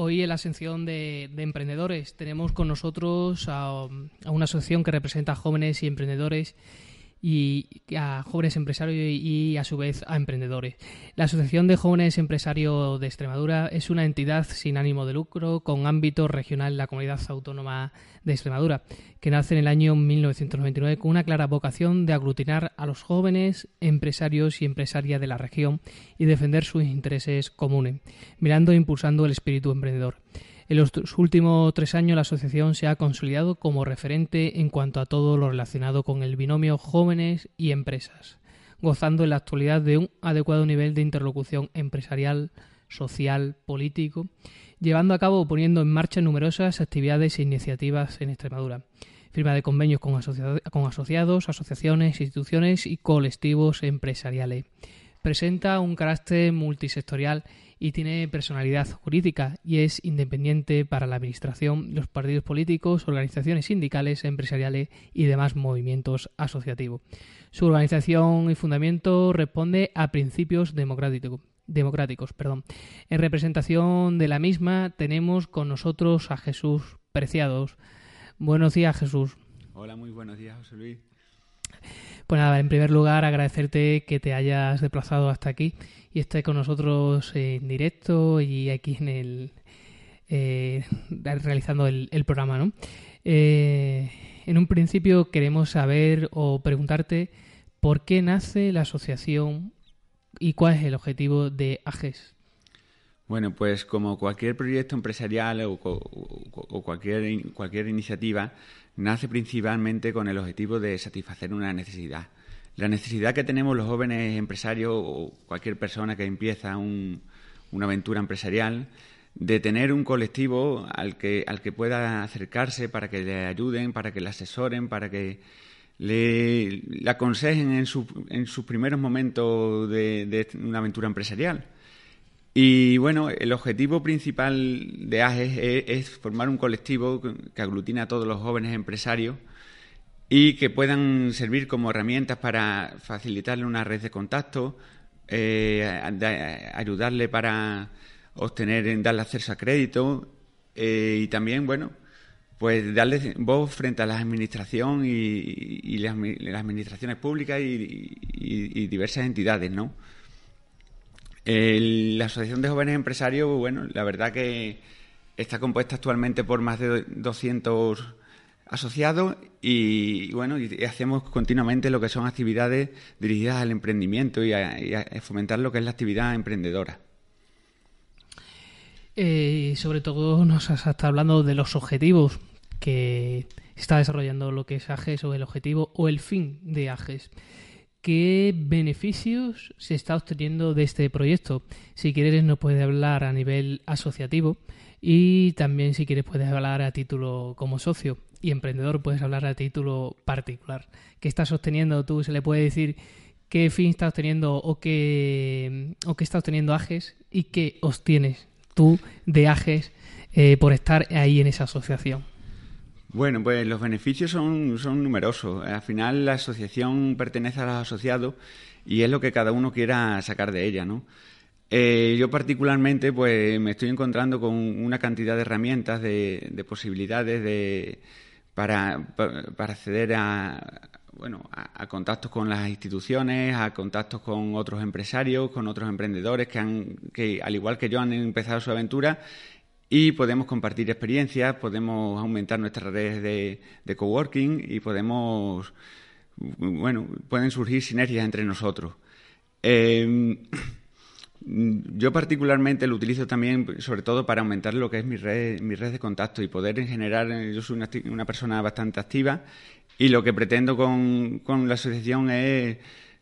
Hoy en la sección de, emprendedores. Tenemos con nosotros a, una asociación que representa a jóvenes y emprendedores y a jóvenes empresarios y, a su vez a emprendedores. La Asociación de Jóvenes Empresarios de Extremadura es una entidad sin ánimo de lucro con ámbito regional en la comunidad autónoma de Extremadura, que nace en el año 1999 con una clara vocación de aglutinar a los jóvenes empresarios y empresarias de la región y defender sus intereses comunes, mirando e impulsando el espíritu emprendedor. En los últimos tres años la asociación se ha consolidado como referente en cuanto a todo lo relacionado con el binomio jóvenes y empresas, gozando en la actualidad de un adecuado nivel de interlocución empresarial, social, político, llevando a cabo o poniendo en marcha numerosas actividades e iniciativas en Extremadura. Firma de convenios con, asociados, asociaciones, instituciones y colectivos empresariales. Presenta un carácter multisectorial y tiene personalidad jurídica y es independiente para la administración, los partidos políticos, organizaciones sindicales, empresariales y demás movimientos asociativos. Su organización y fundamento responde a principios democráticos. En representación de la misma tenemos con nosotros a Jesús Preciados. Buenos días, Jesús. Hola, muy buenos días, José Luis. Pues nada, en primer lugar agradecerte que te hayas desplazado hasta aquí y estés con nosotros en directo y aquí en el eh, realizando el, programa, ¿no? Eh, en un principio queremos saber o preguntarte por qué nace la asociación y cuál es el objetivo de AGES. Bueno, pues como cualquier proyecto empresarial o, o, cualquier, cualquier iniciativa, nace principalmente con el objetivo de satisfacer una necesidad. La necesidad que tenemos los jóvenes empresarios o cualquier persona que empieza una aventura empresarial de tener un colectivo al que, al que pueda acercarse para que le ayuden, para que le asesoren, para que le, aconsejen en, en sus primeros momentos de una aventura empresarial. Y bueno, el objetivo principal de AGES es, formar un colectivo que aglutina a todos los jóvenes empresarios y que puedan servir como herramientas para facilitarle una red de contacto, eh, ayudarle para obtener, darle acceso a crédito eh, y también, bueno, pues darle voz frente a la administración y, las, administraciones públicas y, y diversas entidades, ¿no? La Asociación de Jóvenes Empresarios, bueno, la verdad que está compuesta actualmente por más de 200 asociados y, bueno, y hacemos continuamente lo que son actividades dirigidas al emprendimiento y a, fomentar lo que es la actividad emprendedora. Eh, sobre todo nos está hablando de los objetivos que está desarrollando lo que es AGES o el objetivo o el fin de AGES qué beneficios se está obteniendo de este proyecto. Si quieres nos puedes hablar a nivel asociativo y también si quieres puedes hablar a título como socio y emprendedor puedes hablar a título particular. ¿Qué estás obteniendo tú? Se le puede decir qué fin estás obteniendo o qué, o qué está obteniendo AGES y qué obtienes tú de AGES eh, por estar ahí en esa asociación. Bueno, pues los beneficios son, son numerosos. Al final la asociación pertenece a los asociados y es lo que cada uno quiera sacar de ella, ¿no? Eh, yo particularmente pues me estoy encontrando con una cantidad de herramientas, de, posibilidades de, para, para acceder a, bueno, a, contactos con las instituciones, a contactos con otros empresarios, con otros emprendedores que, han, que al igual que yo han empezado su aventura y podemos compartir experiencias, podemos aumentar nuestras redes de, coworking y podemos, bueno, pueden surgir sinergias entre nosotros. Em, yo particularmente lo utilizo también, sobre todo, para aumentar lo que es mi red, mi red de contacto y poder generar. Yo soy una, persona bastante activa y lo que pretendo con, con la asociación es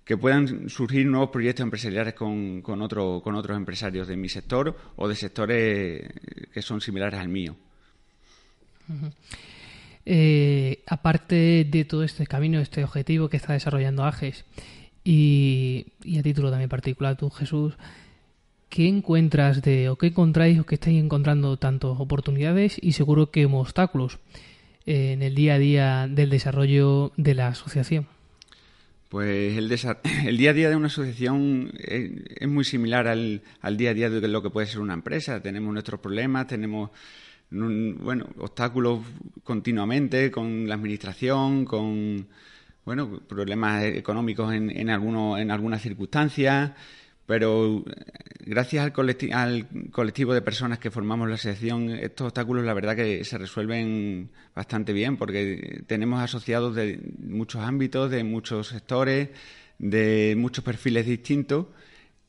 que puedan surgir nuevos proyectos empresariales con, con, con otros empresarios de mi sector o de sectores que son similares al mío. Eh, aparte de todo este camino, este objetivo que está desarrollando AGES y, a título también particular tú, Jesús, ¿qué encuentras de o qué encontráis o qué estáis encontrando tanto oportunidades y seguro que obstáculos en el día a día del desarrollo de la asociación? Pues el, el, día a día de una asociación es, muy similar al, al, día a día de lo que puede ser una empresa. Tenemos nuestros problemas, tenemos bueno, obstáculos continuamente con la administración, con bueno, problemas económicos en, en, algunos, en algunas circunstancias, pero eh, gracias al, al colectivo de personas que formamos la asociación, estos obstáculos la verdad que se resuelven bastante bien porque tenemos asociados de muchos ámbitos, de muchos sectores, de muchos perfiles distintos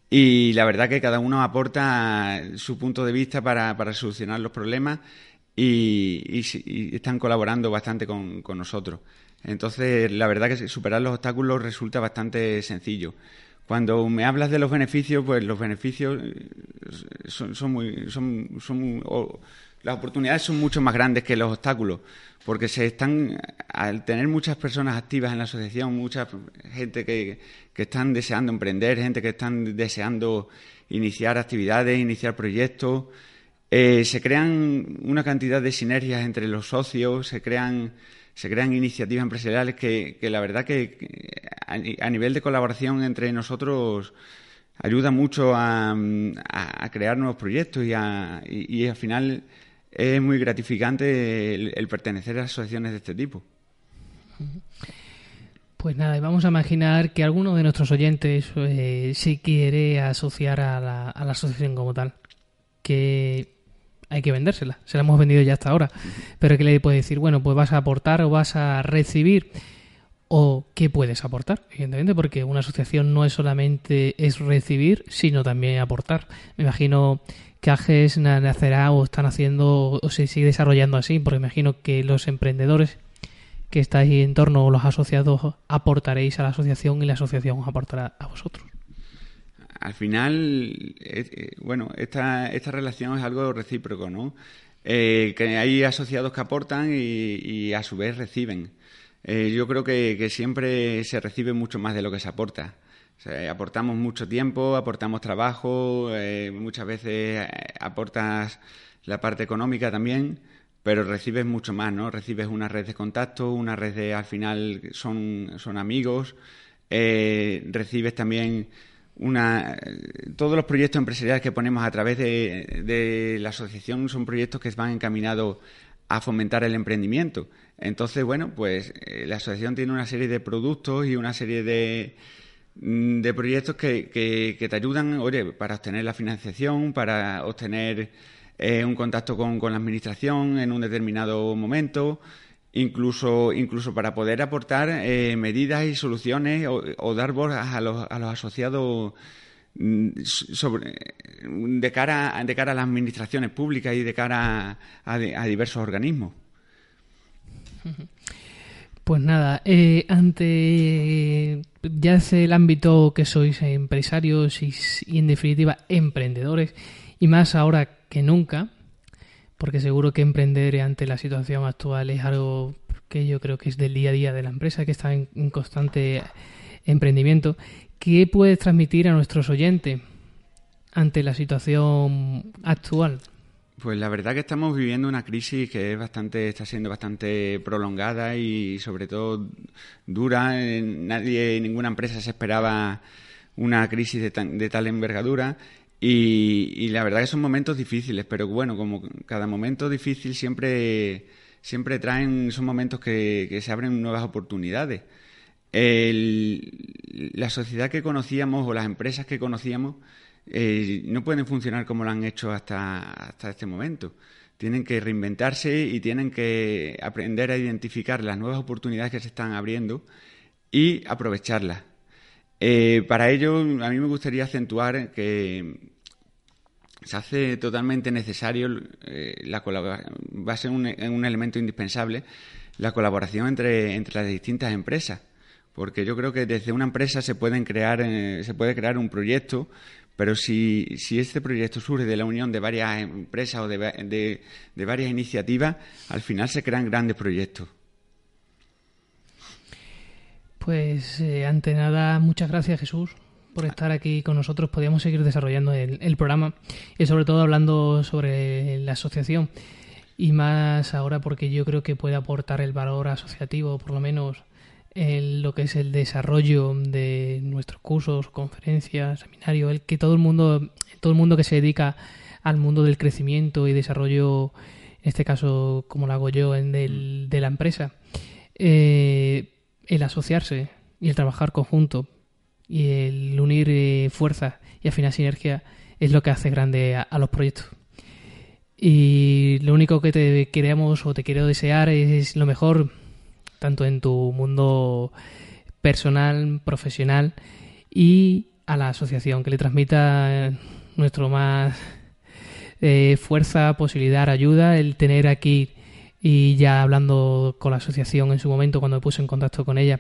y la verdad que cada uno aporta su punto de vista para, solucionar los problemas y, están colaborando bastante con, con, nosotros. Entonces, la verdad que superar los obstáculos resulta bastante sencillo. Cuando me hablas de los beneficios, pues los beneficios eh, son, muy... Son, son, las oportunidades son mucho más grandes que los obstáculos, porque se están, al tener muchas personas activas en la asociación, mucha gente que, que están deseando emprender, gente que están deseando iniciar actividades, iniciar proyectos, eh, se crean una cantidad de sinergias entre los socios, se crean, se crean iniciativas empresariales que, que la verdad que, a, nivel de colaboración entre nosotros ayuda mucho a, a crear nuevos proyectos y, y, y al final es muy gratificante el, pertenecer a asociaciones de este tipo. Pues nada, vamos a imaginar que alguno de nuestros oyentes eh, se quiere asociar a la, asociación como tal. Que hay que vendérsela. Se la hemos vendido ya hasta ahora. Pero que le puede decir, bueno, pues vas a aportar o vas a recibir. O qué puedes aportar, evidentemente, porque una asociación no es solamente es recibir, sino también aportar. Me imagino que AGES nacerá o están haciendo o se sigue desarrollando así, porque imagino que los emprendedores que estáis en torno o los asociados aportaréis a la asociación y la asociación os aportará a vosotros. Al final, eh, eh, bueno, esta, esta relación es algo recíproco, ¿no? Eh, que hay asociados que aportan y, a su vez reciben. yo creo que, siempre se recibe mucho más de lo que se aporta aportamos mucho tiempo, aportamos trabajo, muchas veces aportas la parte económica también, pero recibes mucho más, ¿no? Recibes una red de contacto, una red de, al final, son, son amigos, recibes también una... Todos los proyectos empresariales que ponemos a través de, la asociación son proyectos que van encaminados a fomentar el emprendimiento. Entonces, bueno, pues la asociación tiene una serie de productos y una serie de Mm, de proyectos que, que, te ayudan, oye, para obtener la financiación, para obtener eh, un contacto con, la administración en un determinado momento, incluso, incluso para poder aportar eh, medidas y soluciones o, dar voz a los, a los asociados mm, sobre, de, cara, de cara a las administraciones públicas y de cara a, a diversos organismos. Pues nada, eh, ante ya es el ámbito que sois empresarios y, en definitiva emprendedores, y más ahora que nunca, porque seguro que emprender ante la situación actual es algo que yo creo que es del día a día de la empresa, que está en, constante emprendimiento. ¿Qué puedes transmitir a nuestros oyentes ante la situación actual? Pues la verdad que estamos viviendo una crisis que es bastante, está siendo bastante prolongada y sobre todo dura. Nadie, ninguna empresa se esperaba una crisis de, tal envergadura y, la verdad que son momentos difíciles, pero bueno, como cada momento difícil siempre, siempre traen, son momentos que, se abren nuevas oportunidades. la sociedad que conocíamos o las empresas que conocíamos eh, no pueden funcionar como lo han hecho hasta, hasta este momento. Tienen que reinventarse y tienen que aprender a identificar las nuevas oportunidades que se están abriendo y aprovecharlas. Eh, para ello, a mí me gustaría acentuar que se hace totalmente necesario eh, la va a ser un, elemento indispensable la colaboración entre, entre las distintas empresas, porque yo creo que desde una empresa se pueden crear, se puede crear un proyecto pero si, si este proyecto surge de la unión de varias empresas o de, de, varias iniciativas, al final se crean grandes proyectos. Pues eh, ante nada, muchas gracias Jesús por estar aquí con nosotros. Podríamos seguir desarrollando el, el, programa y sobre todo hablando sobre la asociación. Y más ahora porque yo creo que puede aportar el valor asociativo, por lo menos en lo que es el desarrollo de nuestros cursos, conferencias, seminarios, el que todo el mundo, todo el mundo que se dedica al mundo del crecimiento y desarrollo, en este caso como lo hago yo, en del, de la empresa, eh, el asociarse y el trabajar conjunto y el unir eh, fuerzas y afinar sinergia es lo que hace grande a, los proyectos. Y lo único que te queremos o te quiero desear es lo mejor tanto en tu mundo personal, profesional y a la asociación, que le transmita nuestro más eh, fuerza, posibilidad, ayuda, el tener aquí y ya hablando con la asociación en su momento cuando me puse en contacto con ella,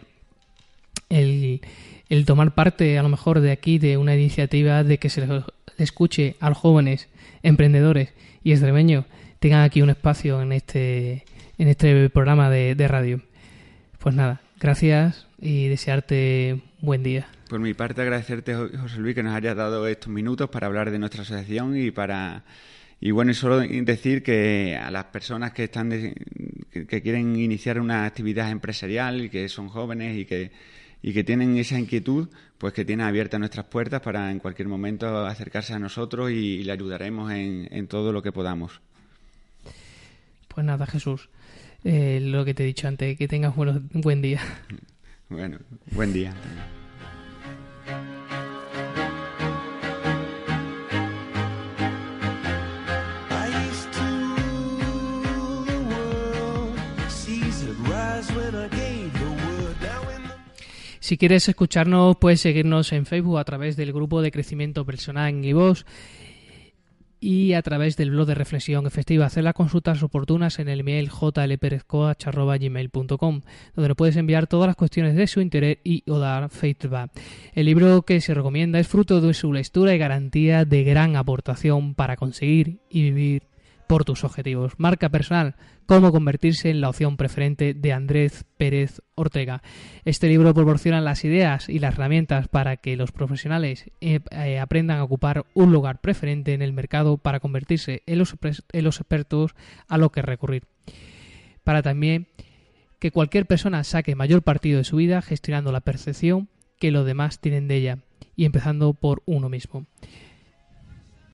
el, el tomar parte a lo mejor de aquí de una iniciativa de que se le escuche a los jóvenes emprendedores y extremeños tengan aquí un espacio en este en este programa de radio. Pues nada, gracias y desearte buen día. Por mi parte, agradecerte, José Luis, que nos hayas dado estos minutos para hablar de nuestra asociación y para y bueno, y solo decir que a las personas que están que, quieren iniciar una actividad empresarial y que son jóvenes y que y que tienen esa inquietud, pues que tienen abiertas nuestras puertas para en cualquier momento acercarse a nosotros y, le ayudaremos en, en todo lo que podamos. Pues nada, Jesús. Eh, lo que te he dicho antes, que tengas un buen día. Bueno, buen día. Si quieres escucharnos, puedes seguirnos en Facebook a través del grupo de crecimiento personal en Givos y a través del blog de reflexión efectiva. Hacer las consultas oportunas en el mail jlperezcoach.gmail.com donde le puedes enviar todas las cuestiones de su interés y o dar feedback. El libro que se recomienda es fruto de su lectura y garantía de gran aportación para conseguir y vivir por tus objetivos. Marca personal, cómo convertirse en la opción preferente de Andrés Pérez Ortega. Este libro proporciona las ideas y las herramientas para que los profesionales eh, eh, aprendan a ocupar un lugar preferente en el mercado para convertirse en los, en los expertos a lo que recurrir. Para también que cualquier persona saque mayor partido de su vida gestionando la percepción que los demás tienen de ella y empezando por uno mismo.